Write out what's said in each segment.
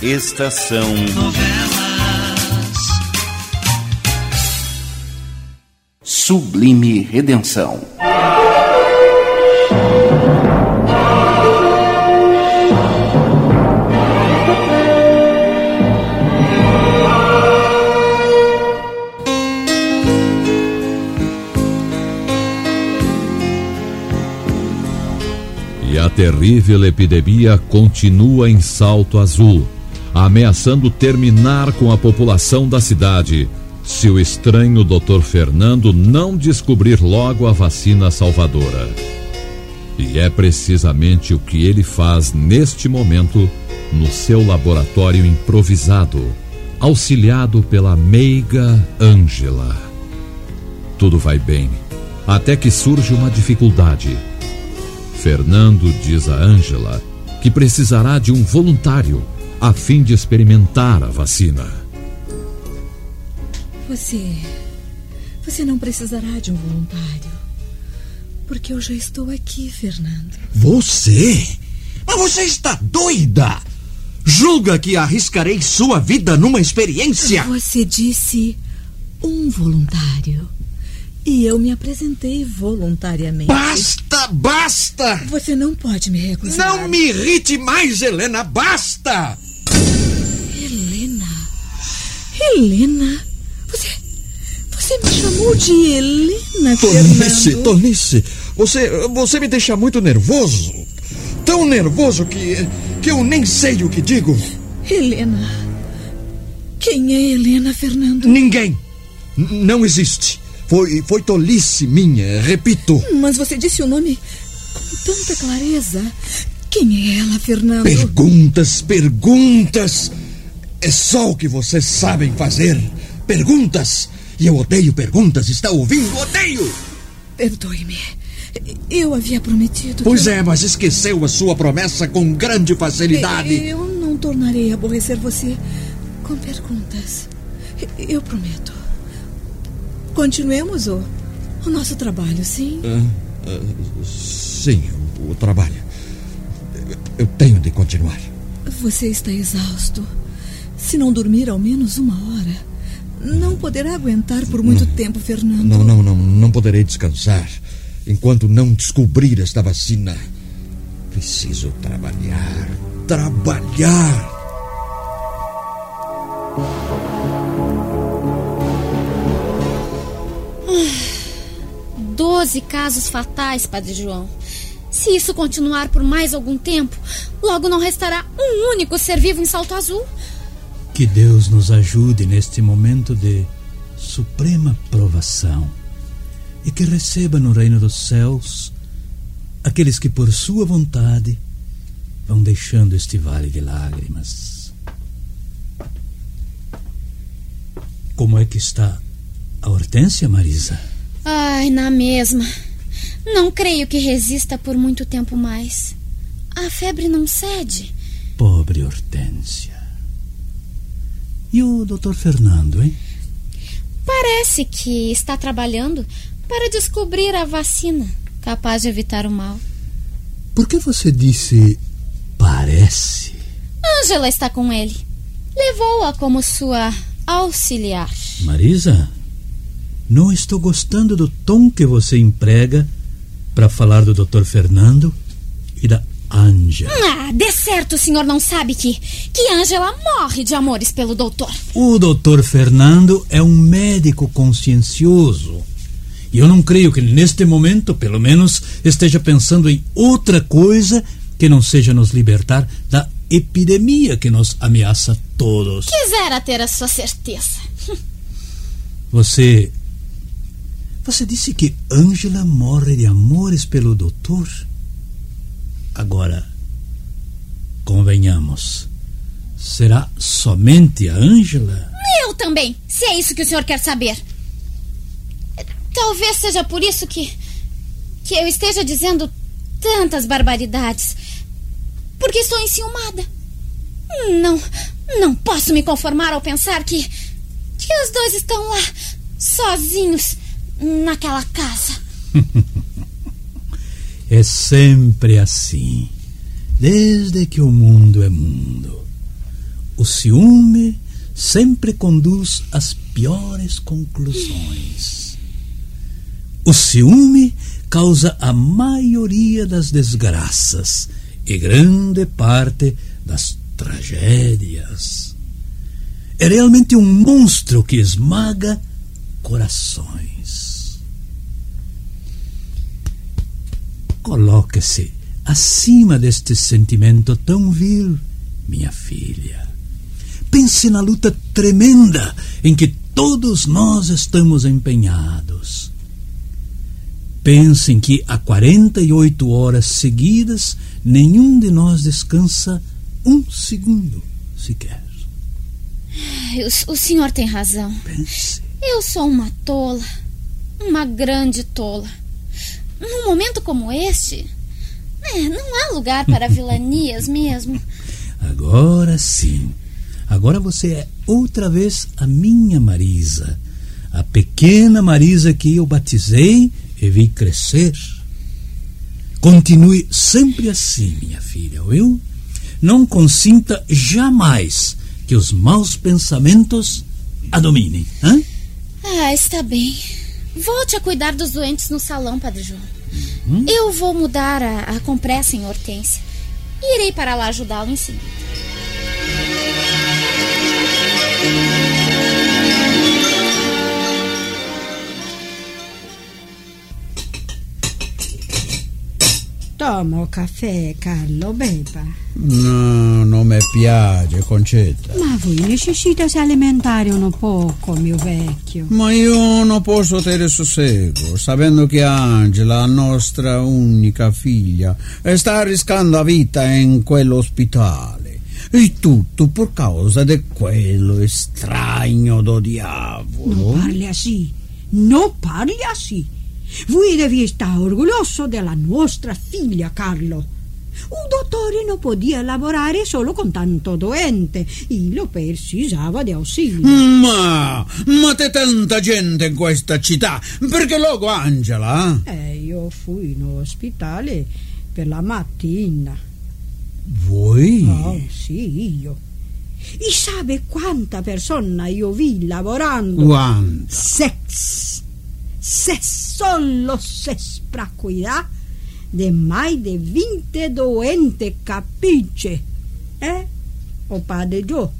Estação Novelas. Sublime Redenção. E a terrível epidemia continua em Salto Azul, ameaçando terminar com a população da cidade se o estranho Dr. Fernando não descobrir logo a vacina salvadora. E é precisamente o que ele faz neste momento no seu laboratório improvisado, auxiliado pela meiga Ângela. Tudo vai bem, até que surge uma dificuldade. Fernando diz a Ângela que precisará de um voluntário a fim de experimentar a vacina. Você. Você não precisará de um voluntário. Porque eu já estou aqui, Fernando. Você? Mas você está doida! Julga que arriscarei sua vida numa experiência? Você disse um voluntário. E eu me apresentei voluntariamente. Basta, basta! Você não pode me recusar. Não me irrite mais, Helena, basta! Helena? Helena? Você. Você me chamou de Helena, Tonice, Fernando. Tonice, você, você me deixa muito nervoso. Tão nervoso que, que eu nem sei o que digo. Helena. Quem é Helena, Fernando? Ninguém. N- não existe. Foi, foi tolice minha, repito. Mas você disse o nome com tanta clareza. Quem é ela, Fernando? Perguntas, perguntas. É só o que vocês sabem fazer. Perguntas. E eu odeio perguntas, está ouvindo? Odeio! Perdoe-me. Eu havia prometido. Pois que... é, mas esqueceu a sua promessa com grande facilidade. Eu não tornarei a aborrecer você com perguntas. Eu prometo. Continuemos o, o nosso trabalho, sim? Ah, ah, sim, o, o trabalho. Eu tenho de continuar. Você está exausto. Se não dormir ao menos uma hora, não poderá aguentar por muito não, tempo, Fernando. Não, não, não, não poderei descansar enquanto não descobrir esta vacina. Preciso trabalhar, trabalhar. Doze casos fatais, Padre João. Se isso continuar por mais algum tempo, logo não restará um único ser vivo em Salto Azul. Que Deus nos ajude neste momento de suprema provação e que receba no reino dos céus aqueles que, por sua vontade, vão deixando este vale de lágrimas. Como é que está a Hortência, Marisa? Ai, na mesma. Não creio que resista por muito tempo mais. A febre não cede. Pobre Hortência. E o doutor Fernando, hein? Parece que está trabalhando para descobrir a vacina capaz de evitar o mal. Por que você disse parece? Ângela está com ele. Levou-a como sua auxiliar. Marisa, não estou gostando do tom que você emprega para falar do Dr. Fernando e da Ângela. Ah, de certo o senhor não sabe que que Ângela morre de amores pelo doutor. O Dr. Fernando é um médico consciencioso. E eu não creio que neste momento, pelo menos, esteja pensando em outra coisa que não seja nos libertar da epidemia que nos ameaça todos. Quisera ter a sua certeza. Você. Você disse que Ângela morre de amores pelo doutor? Agora, convenhamos. Será somente a Ângela? Eu também, se é isso que o senhor quer saber. Talvez seja por isso que. que eu esteja dizendo tantas barbaridades. Porque estou enciumada. Não, não posso me conformar ao pensar que. que os dois estão lá, sozinhos, naquela casa. é sempre assim. Desde que o mundo é mundo. ciúme sempre conduz às piores conclusões. O ciúme causa a maioria das desgraças e grande parte das tragédias. É realmente um monstro que esmaga corações. Coloque-se acima deste sentimento tão vil, minha filha. Pense na luta tremenda em que todos nós estamos empenhados. Pense em que há 48 horas seguidas nenhum de nós descansa um segundo sequer. O, o senhor tem razão. Pense. Eu sou uma tola. Uma grande tola. Num momento como este, é, não há lugar para vilanias mesmo. Agora sim. Agora você é outra vez a minha Marisa. A pequena Marisa que eu batizei e vi crescer. Continue sempre assim, minha filha, ouviu? Não consinta jamais que os maus pensamentos a dominem. Hein? Ah, está bem. Volte a cuidar dos doentes no salão, Padre João. Uhum. Eu vou mudar a, a compressa em Hortência. E irei para lá ajudá-lo em seguida. Toma o caffè, Carlo, beba. No, non mi piace, Concetta. Ma voi necessita se alimentare un poco, mio vecchio. Ma io non posso tenere sossego, sapendo che Angela, la nostra unica figlia, sta rischiando la vita in quell'ospedale. E tutto per causa di quello estraneo do diavolo. Non parli così, non parli così. Voi devi stare orgoglioso della nostra figlia, Carlo. Un dottore non podia lavorare solo con tanto doente. Lo precisava di ausilio. Ma, ma c'è tanta gente in questa città. Perché logo Angela? Eh, io fui in ospedale per la mattina. Voi? Oh, sì, io. E sabe quanta persona io vi lavorando? Quanta? Sex se solo se spracuirà de mai de vinte doente capisce eh? o padre Gio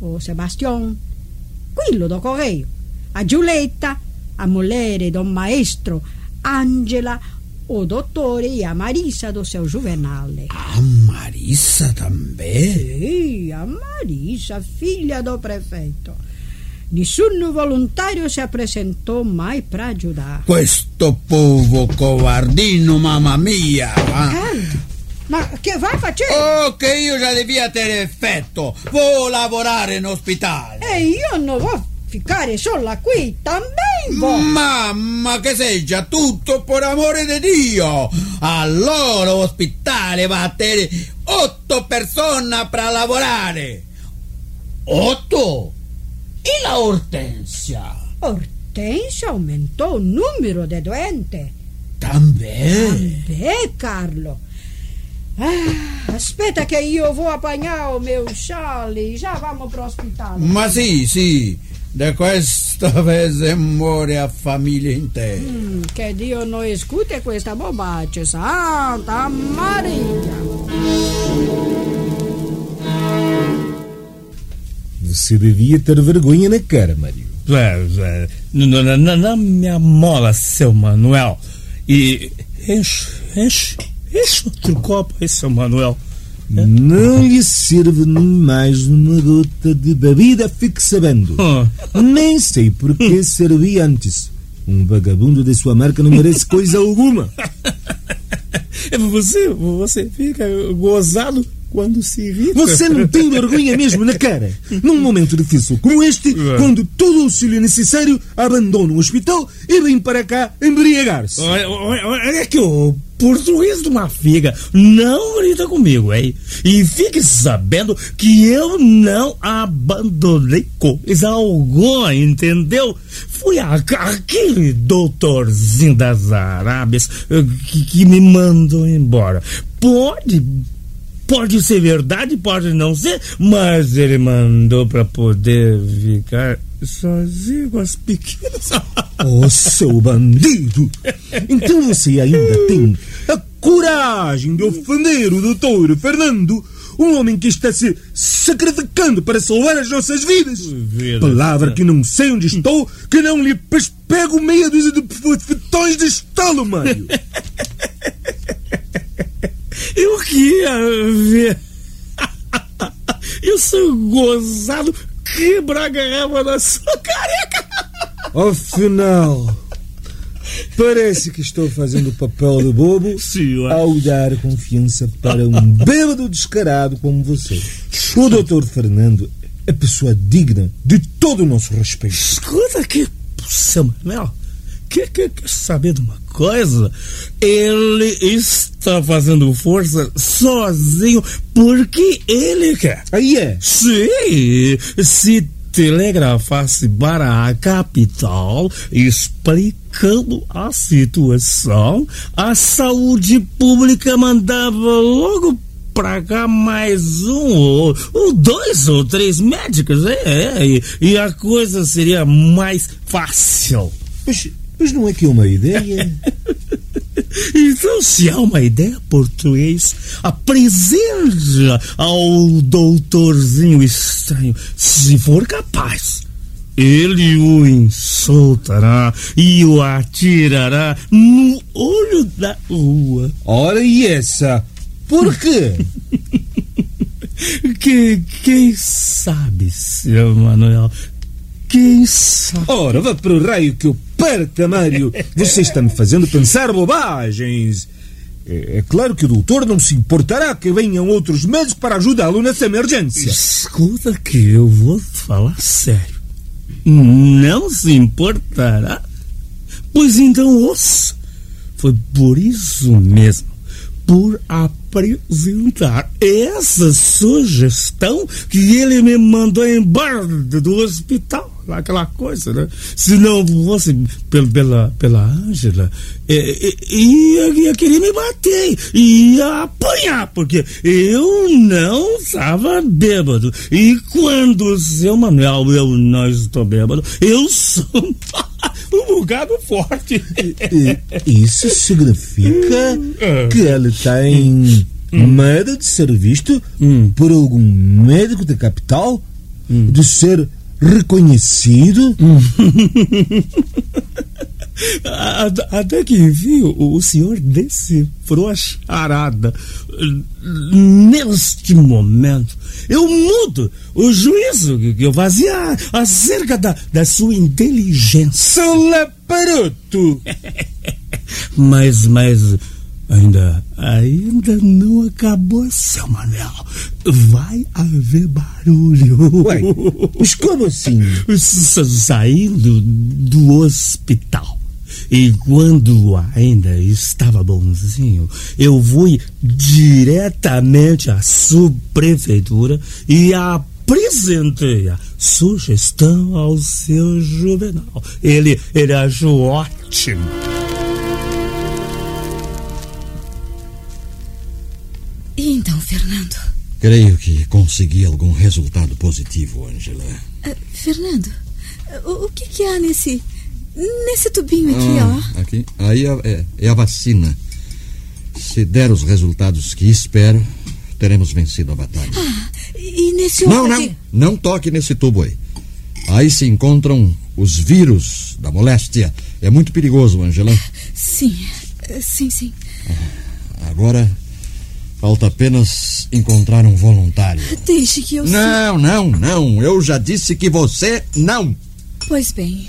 o Sebastian quello do Correio a Giulietta a mulher do maestro Angela o dottore e a Marisa do seu Juvenale. A Marisa também? Sì, a Marisa, filha do prefeito. Nessun volontario si presentò mai per aiutare. Questo povo covardino, mamma mia! Ma che vai facendo? Oh, che io già devia tenere effetto. Vuoi lavorare in ospedale? E io non vuoi ficcare solo qui, también vuoi. Mamma, che sei già tutto per amore di Dio. Allora l'ospedale va a tenere otto persone per lavorare. Otto? E la Hortensia? Hortensia aumentou o número de doentes. Também? Também, Carlo. Ah, aspetta che io vou apanhar o meu chale e já vamos pro. Ma sì, sì, da questa vez muore a famiglia intera. Mm, che Dio non escute questa bobaccia, Santa Maria. Você devia ter vergonha na cara, Mário. É, na, na, na minha mola, seu Manuel. E enche, enche, enche outro copo aí, seu Manuel. É? Não lhe serve mais uma gota de bebida, fique sabendo. Oh. Nem sei por que servia antes. Um vagabundo de sua marca não merece coisa alguma. Você, você fica gozado quando se irrita. Você não tem vergonha mesmo na cara. Num momento difícil como este, é. quando todo o auxílio necessário abandona o hospital e vem para cá embriagar-se. Olha que o português de uma figa não grita comigo, hein? E fique sabendo que eu não abandonei coisa alguma, entendeu? Fui a, aquele doutorzinho das Arábias que, que me mandou embora. Pode Pode ser verdade, pode não ser, mas ele mandou para poder ficar sozinho com as pequenas. Oh, seu bandido! Então você ainda tem a coragem de ofender o doutor Fernando, um homem que está se sacrificando para salvar as nossas vidas. Vida. Palavra que não sei onde estou, que não lhe pego meia dúzia de fetões de estalo, Mário. Eu queria ver. Eu sou gozado quebrar a garrafa da sua careca. Afinal, parece que estou fazendo o papel de bobo Senhor. ao dar confiança para um bêbado descarado como você. O doutor Fernando é pessoa digna de todo o nosso respeito. Escuta aqui, Manuel. Quer, quer, quer saber de uma coisa? Ele está fazendo força sozinho porque ele quer. Aí é. Sim, se telegrafasse para a capital explicando a situação, a saúde pública mandava logo pra cá mais um ou, ou dois ou três médicos, é, é, e, e a coisa seria mais fácil. Mas, mas não é que é uma ideia? Então, se há uma ideia português, apresente ao doutorzinho estranho, se for capaz. Ele o insultará e o atirará no olho da rua. Ora, e essa? Por quê? Que, quem sabe, seu Manuel? Quem sabe? Ora, vá para o raio que eu parta, Mário. Você está me fazendo pensar bobagens. É, é claro que o doutor não se importará que venham outros médicos para ajudá-lo nessa emergência. Escuta que eu vou falar sério. Não se importará? Pois então ouça. Foi por isso mesmo, por apresentar essa sugestão que ele me mandou embora do hospital. Aquela coisa, né? Se não fosse pela, pela, pela Ângela, é, é, ia, ia querer me bater, ia apanhar, porque eu não estava bêbado. E quando o seu Manuel, eu não estou bêbado, eu sou um bocado forte. Isso significa que ele tem medo de ser visto por algum médico da capital? De ser reconhecido? Até que enfim o, senhor decifrou a charada. Neste momento, eu mudo o juízo que eu fazia acerca da, da sua inteligência. Seu laparoto! Mas, mas, ainda, ainda não acabou, seu Manel. Vai haver barulho. Ué, mas como assim? Sa- Saindo do hospital. E quando ainda estava bonzinho, eu fui diretamente à subprefeitura e apresentei a sugestão ao seu Juvenal. Ele, ele achou ótimo. E então, Fernando? Creio que consegui algum resultado positivo, Angela. Ah, Fernando, o, o que, que há nesse. nesse tubinho aqui, Ah, ó? aqui. Aí é, é- é a vacina. Se der os resultados que espero, teremos vencido a batalha. Ah, e nesse outro não, não. aqui? Não toque nesse tubo aí. Aí se encontram os vírus da moléstia. É muito perigoso, Angela. Sim, sim, sim. Agora falta apenas encontrar um voluntário. Deixe que eu Não, não, não. Eu já disse que você não. Pois bem,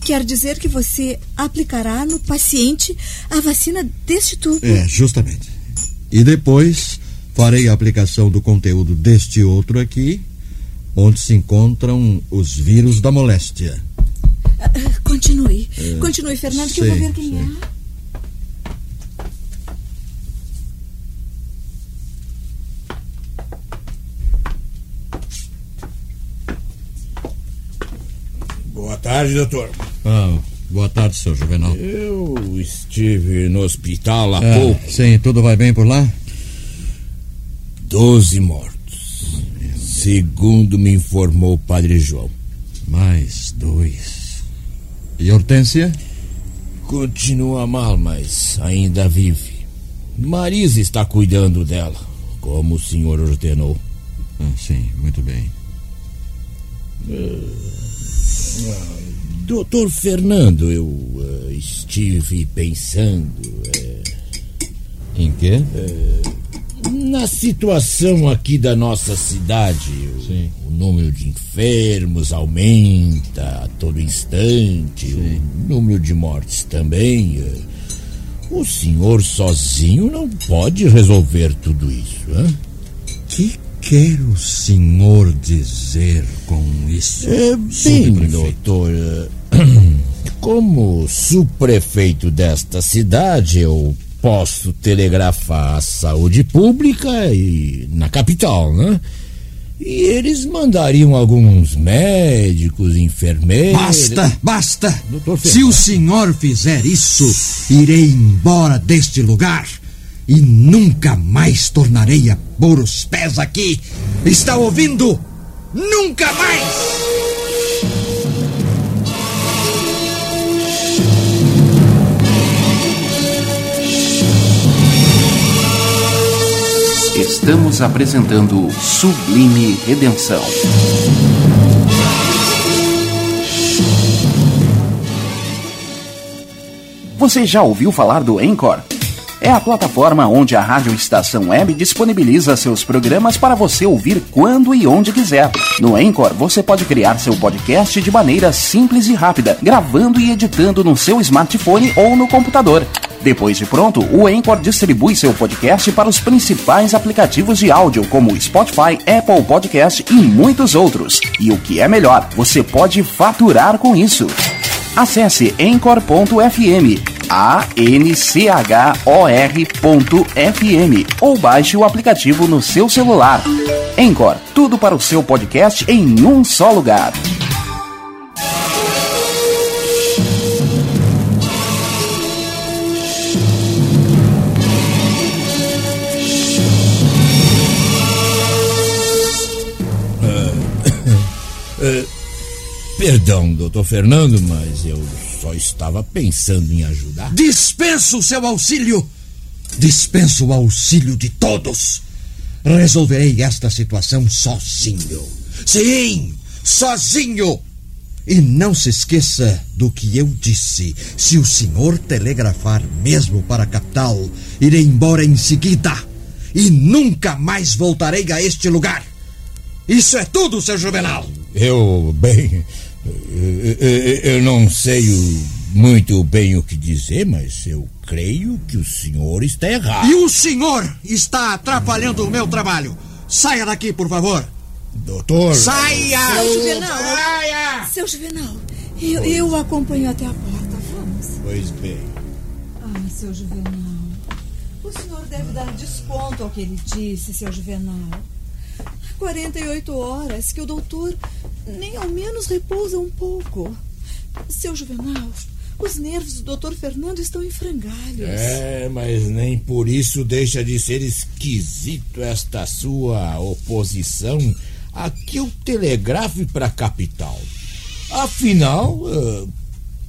quer dizer que você aplicará no paciente a vacina deste tubo. É, justamente. E depois farei a aplicação do conteúdo deste outro aqui, onde se encontram os vírus da moléstia. Ah, ah, continue. É, Continue, Fernando, que eu vou ver quem é. Boa tarde, doutor. Ah, boa tarde, seu Juvenal. Eu estive no hospital há Ah, pouco. Sim, tudo vai bem por lá? Doze mortos. Segundo me informou o padre João. Mais dois. E Hortência? Continua mal, mas ainda vive. Marisa está cuidando dela, como o senhor ordenou. Ah, sim, muito bem. Ah, doutor Fernando, eu uh, estive pensando. Uh, em quê? Uh, na situação aqui da nossa cidade. Sim. O, o número de enfermos aumenta a todo instante, Sim. o número de mortes também. O senhor sozinho não pode resolver tudo isso, hein? Que quer o senhor dizer com isso? É, bem, doutor. Como subprefeito desta cidade, eu posso telegrafar a saúde pública e na capital, né? E eles mandariam alguns médicos, enfermeiros. Basta, basta! Se o senhor fizer isso, irei embora deste lugar e nunca mais tornarei a pôr os pés aqui. Está ouvindo? Nunca mais! Estamos apresentando Sublime Redenção. Você já ouviu falar do Encore? É a plataforma onde a Rádio Estação Web disponibiliza seus programas para você ouvir quando e onde quiser. No Encore, você pode criar seu podcast de maneira simples e rápida, gravando e editando no seu smartphone ou no computador. Depois de pronto, o Anchor distribui seu podcast para os principais aplicativos de áudio, como Spotify, Apple Podcast e muitos outros. E o que é melhor, você pode faturar com isso. Acesse Anchor.fm, A-N-C-H-O-R.fm ou baixe o aplicativo no seu celular. Anchor, tudo para o seu podcast em um só lugar. Uh, perdão, doutor Fernando, mas eu só estava pensando em ajudar. Dispenso o seu auxílio! Dispenso o auxílio de todos! Resolverei esta situação sozinho. Sim, sozinho! E não se esqueça do que eu disse. Se o senhor telegrafar mesmo para a capital, irei embora em seguida. E nunca mais voltarei a este lugar. Isso é tudo, seu Juvenal. Eu, bem. Eu, eu não sei muito bem o que dizer, mas eu creio que o senhor está errado. E o senhor está atrapalhando o meu trabalho. Saia daqui, por favor. Doutor. Saia! Seu Juvenal. Saia! Seu Juvenal, eu, eu o acompanho até a porta. Vamos. Pois bem. Ah, seu Juvenal. O senhor deve dar desconto ao que ele disse, seu Juvenal. 48 horas que o doutor nem ao menos repousa um pouco. Seu Juvenal, os nervos do doutor Fernando estão em frangalhos. É, mas nem por isso deixa de ser esquisito esta sua oposição a que eu telegrafe para a capital. Afinal, uh,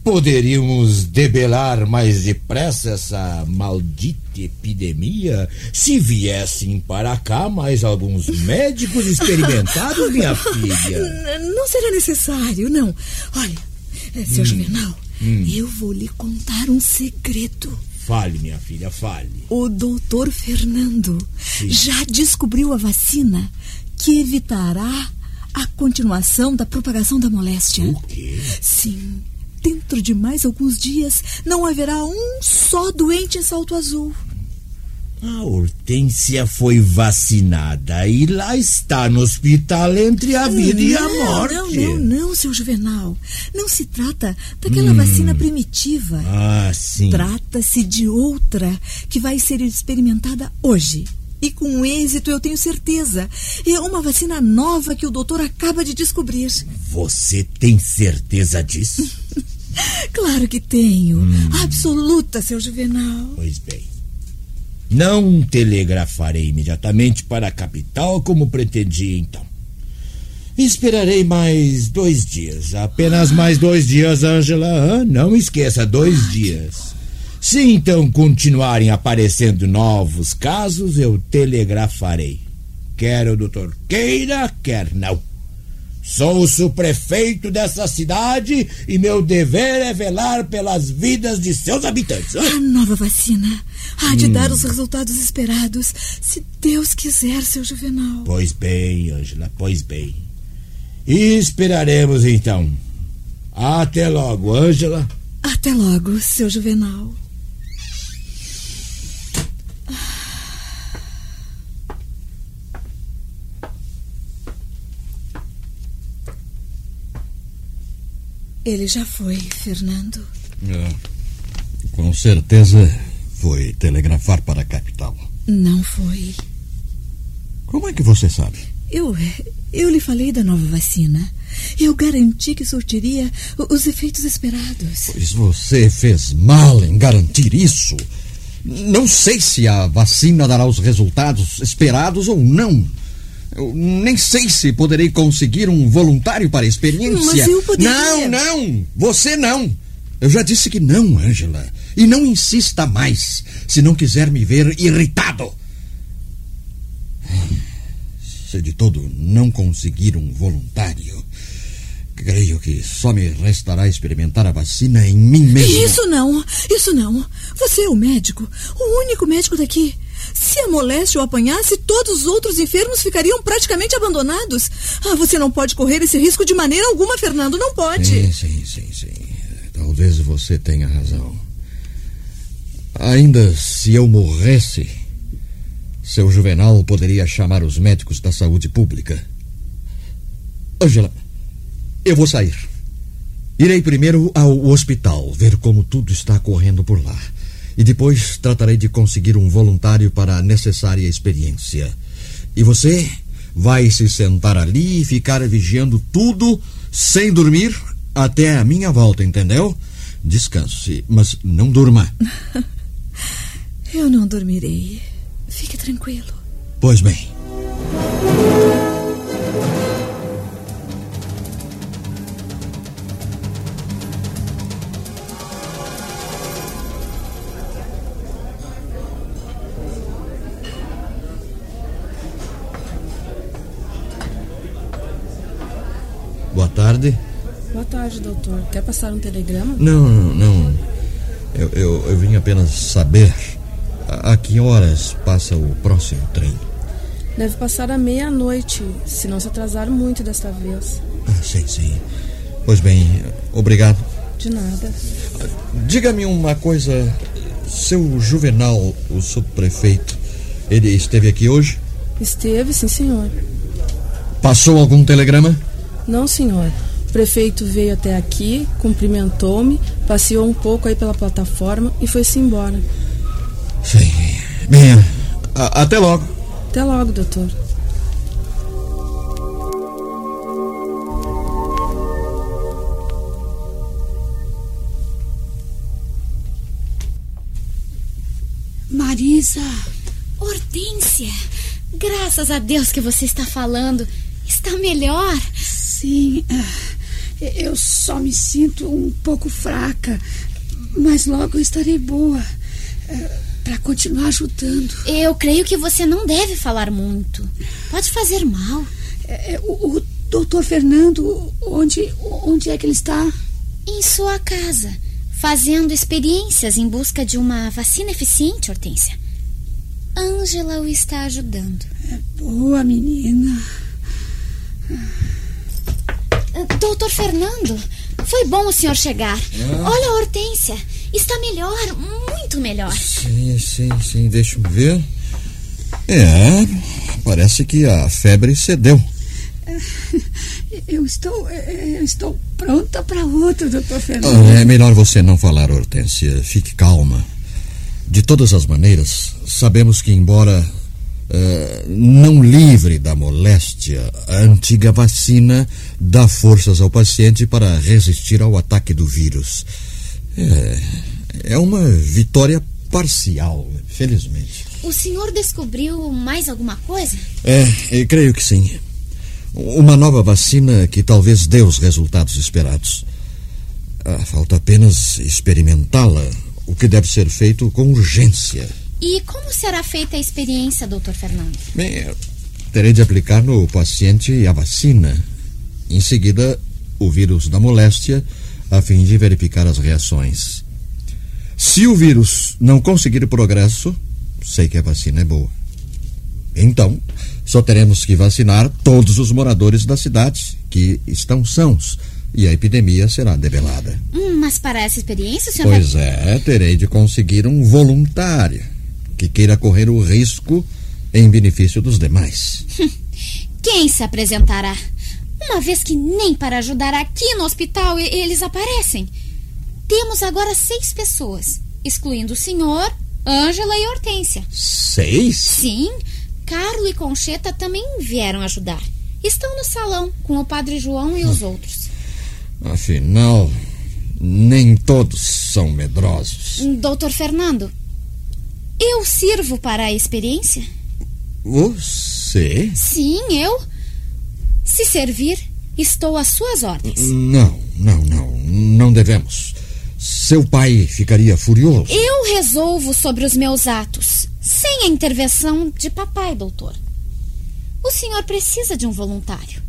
poderíamos debelar mais depressa essa maldita epidemia se viessem para cá mais alguns médicos experimentados, minha filha. Não será necessário, não. Olha, seu hum. Juvenal, hum. eu vou lhe contar um segredo. Fale, minha filha, fale. O doutor Fernando Sim. já descobriu a vacina que evitará a continuação da propagação da moléstia. O quê? Sim dentro de mais alguns dias não haverá um só doente em Salto Azul. A Hortência foi vacinada e lá está no hospital entre a vida não, e a morte. Não, não, não, seu Juvenal. Não se trata daquela hum. vacina primitiva. Ah, sim. Trata-se de outra que vai ser experimentada hoje. E com êxito, eu tenho certeza. É uma vacina nova que o doutor acaba de descobrir. Você tem certeza disso? claro que tenho. Hum. Absoluta, seu Juvenal. Pois bem. Não telegrafarei imediatamente para a capital como pretendia então. Esperarei mais dois dias. Apenas mais dois dias, Angela. Não esqueça, dois dias. Se então continuarem aparecendo novos casos, eu telegrafarei. Quer o doutor queira, quer não. Sou o subprefeito dessa cidade e meu dever é velar pelas vidas de seus habitantes. A nova vacina há de hum. dar os resultados esperados, se Deus quiser, seu Juvenal. Pois bem, Ângela, pois bem. E esperaremos então. Até logo, Ângela. Até logo, seu Juvenal. Ele já foi, Fernando. É, com certeza foi telegrafar para a capital. Não foi. Como é que você sabe? Eu. Eu lhe falei da nova vacina. Eu garanti que surtiria os efeitos esperados. Pois você fez mal em garantir isso. Não sei se a vacina dará os resultados esperados ou não. Eu nem sei se poderei conseguir um voluntário para a experiência. Mas eu poderia... Não, não! Você não! Eu já disse que não, Angela. E não insista mais, se não quiser me ver irritado. Se de todo não conseguir um voluntário, creio que só me restará experimentar a vacina em mim mesmo. Isso não, isso não. Você é o médico, o único médico daqui. Se a moléstia o apanhasse, todos os outros enfermos ficariam praticamente abandonados. Ah, você não pode correr esse risco de maneira alguma, Fernando, não pode. Sim, sim, sim, sim. Talvez você tenha razão. Ainda se eu morresse, seu Juvenal poderia chamar os médicos da saúde pública. Angela, eu vou sair. Irei primeiro ao hospital, ver como tudo está correndo por lá e depois tratarei de conseguir um voluntário para a necessária experiência. E você vai se sentar ali e ficar vigiando tudo sem dormir até a minha volta, entendeu? Descanse, mas não durma. Eu não dormirei. Fique tranquilo. Pois bem. Boa tarde. Boa tarde, doutor. Quer passar um telegrama? Não, não, não. Eu, eu, eu vim apenas saber a, a que horas passa o próximo trem. Deve passar à meia-noite, se não se atrasar muito desta vez. Ah, sim, sim. Pois bem, obrigado. De nada. Diga-me uma coisa. Seu Juvenal, o subprefeito, ele esteve aqui hoje? Esteve, sim, senhor. Passou algum telegrama? Não, senhor. O prefeito veio até aqui, cumprimentou-me, passeou um pouco aí pela plataforma e foi-se embora. Sim. Bem, a, até logo. Até logo, doutor. Marisa! Hortência! Graças a Deus que você está falando. Está melhor. Sim, ah, eu só me sinto um pouco fraca, mas logo estarei boa ah, para continuar ajudando. Eu creio que você não deve falar muito. Pode fazer mal. É, é, o, o doutor Fernando, onde, onde é que ele está? Em sua casa, fazendo experiências em busca de uma vacina eficiente, Hortência. Ângela o está ajudando. É boa menina. Doutor Fernando, foi bom o senhor chegar. Ah. Olha a Hortência. Está melhor, muito melhor. Sim, sim, sim. Deixa-me ver. É, parece que a febre cedeu. Eu estou, eu estou pronta para outro, doutor Fernando. Ah, é melhor você não falar, Hortência. Fique calma. De todas as maneiras, sabemos que, embora eh, não livre da moléstia, a antiga vacina dá forças ao paciente para resistir ao ataque do vírus. É, é uma vitória parcial, felizmente. O senhor descobriu mais alguma coisa? É, creio que sim. Uma nova vacina que talvez dê os resultados esperados. Ah, falta apenas experimentá-la, o que deve ser feito com urgência. E como será feita a experiência, doutor Fernando? Bem, terei de aplicar no paciente a vacina. Em seguida, o vírus da moléstia, a fim de verificar as reações. Se o vírus não conseguir progresso, sei que a vacina é boa. Então, só teremos que vacinar todos os moradores da cidade que estão sãos e a epidemia será debelada. Hum, mas para essa experiência, senhor. Pois é, terei de conseguir um voluntário que queira correr o risco em benefício dos demais. Quem se apresentará? Uma vez que nem para ajudar aqui no hospital eles aparecem. Temos agora seis pessoas, excluindo o senhor, Ângela e Hortência. Seis? Sim, Carlo e Concheta também vieram ajudar. Estão no salão com o padre João e os outros. Afinal, nem todos são medrosos. Doutor Fernando, eu sirvo para a experiência? Você? Sim, eu. Se servir, estou às suas ordens. Não, não, não. Não devemos. Seu pai ficaria furioso. Eu resolvo sobre os meus atos, sem a intervenção de papai, doutor. O senhor precisa de um voluntário.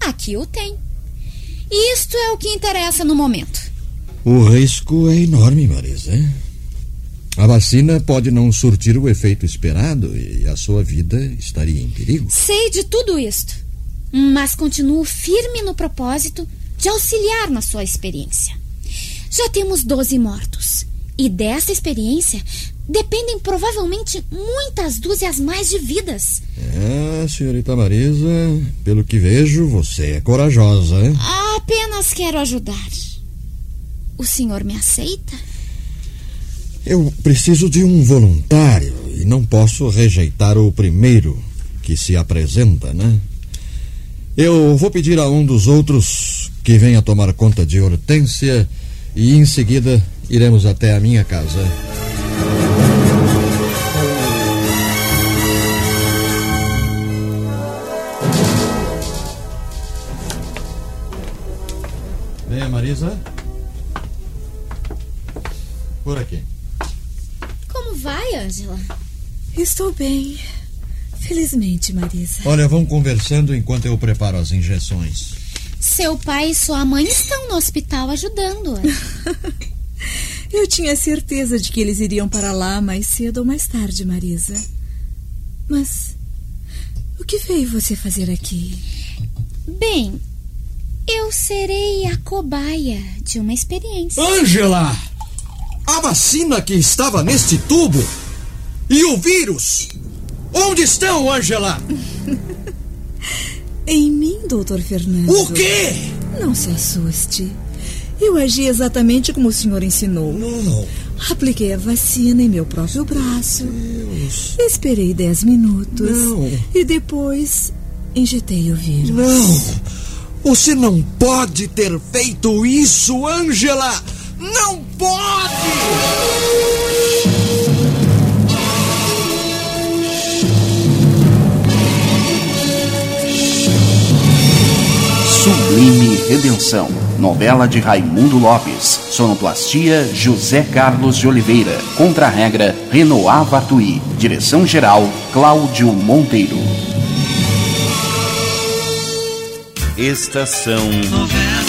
Aqui o tem. Isto é o que interessa no momento. O risco é enorme, Marisa. A vacina pode não surtir o efeito esperado e a sua vida estaria em perigo. Sei de tudo isto, mas continuo firme no propósito de auxiliar na sua experiência. Já temos 12 mortos e dessa experiência dependem provavelmente muitas dúzias mais de vidas. É, senhorita Marisa, pelo que vejo, você é corajosa, hein? Apenas quero ajudar. O senhor me aceita? Eu preciso de um voluntário e não posso rejeitar o primeiro que se apresenta, né? Eu vou pedir a um dos outros que venha tomar conta de Hortência e em seguida iremos até a minha casa. Venha, Marisa. Por aqui. Vai, Ângela? Estou bem. Felizmente, Marisa. Olha, vão conversando enquanto eu preparo as injeções. Seu pai e sua mãe estão no hospital ajudando-a. eu tinha certeza de que eles iriam para lá mais cedo ou mais tarde, Marisa. Mas o que veio você fazer aqui? Bem, eu serei a cobaia de uma experiência. Ângela! A vacina que estava neste tubo e o vírus! Onde estão, Ângela? em mim, doutor Fernando. O quê? Não se assuste. Eu agi exatamente como o senhor ensinou. Não. Apliquei a vacina em meu próprio braço. Deus. Esperei dez minutos. Não. E depois injetei o vírus. Não! Você não pode ter feito isso, Ângela! Não pode! Sublime Redenção. Novela de Raimundo Lopes. Sonoplastia José Carlos de Oliveira. Contra-regra Renoir Vatui. Direção-geral Cláudio Monteiro. Estação Novela.